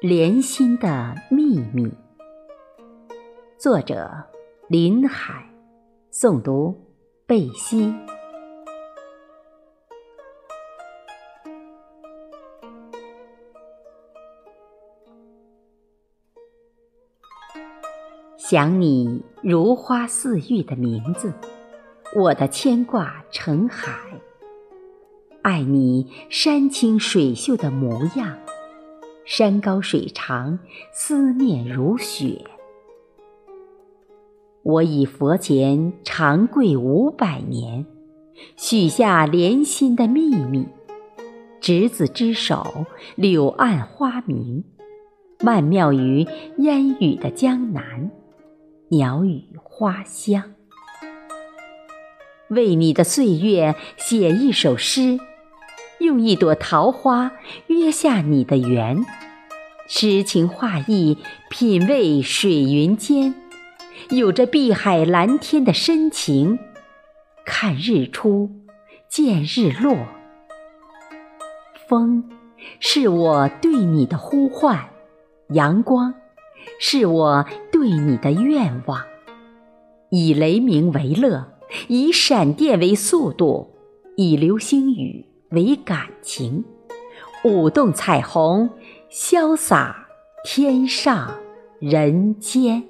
莲心的秘密，作者林海，诵读贝西。想你如花似玉的名字，我的牵挂成海；爱你山清水秀的模样。山高水长，思念如雪。我以佛前长跪五百年，许下莲心的秘密。执子之手，柳暗花明。曼妙于烟雨的江南，鸟语花香。为你的岁月写一首诗。用一朵桃花约下你的缘，诗情画意品味水云间，有着碧海蓝天的深情。看日出，见日落，风是我对你的呼唤，阳光是我对你的愿望。以雷鸣为乐，以闪电为速度，以流星雨。为感情，舞动彩虹，潇洒天上人间。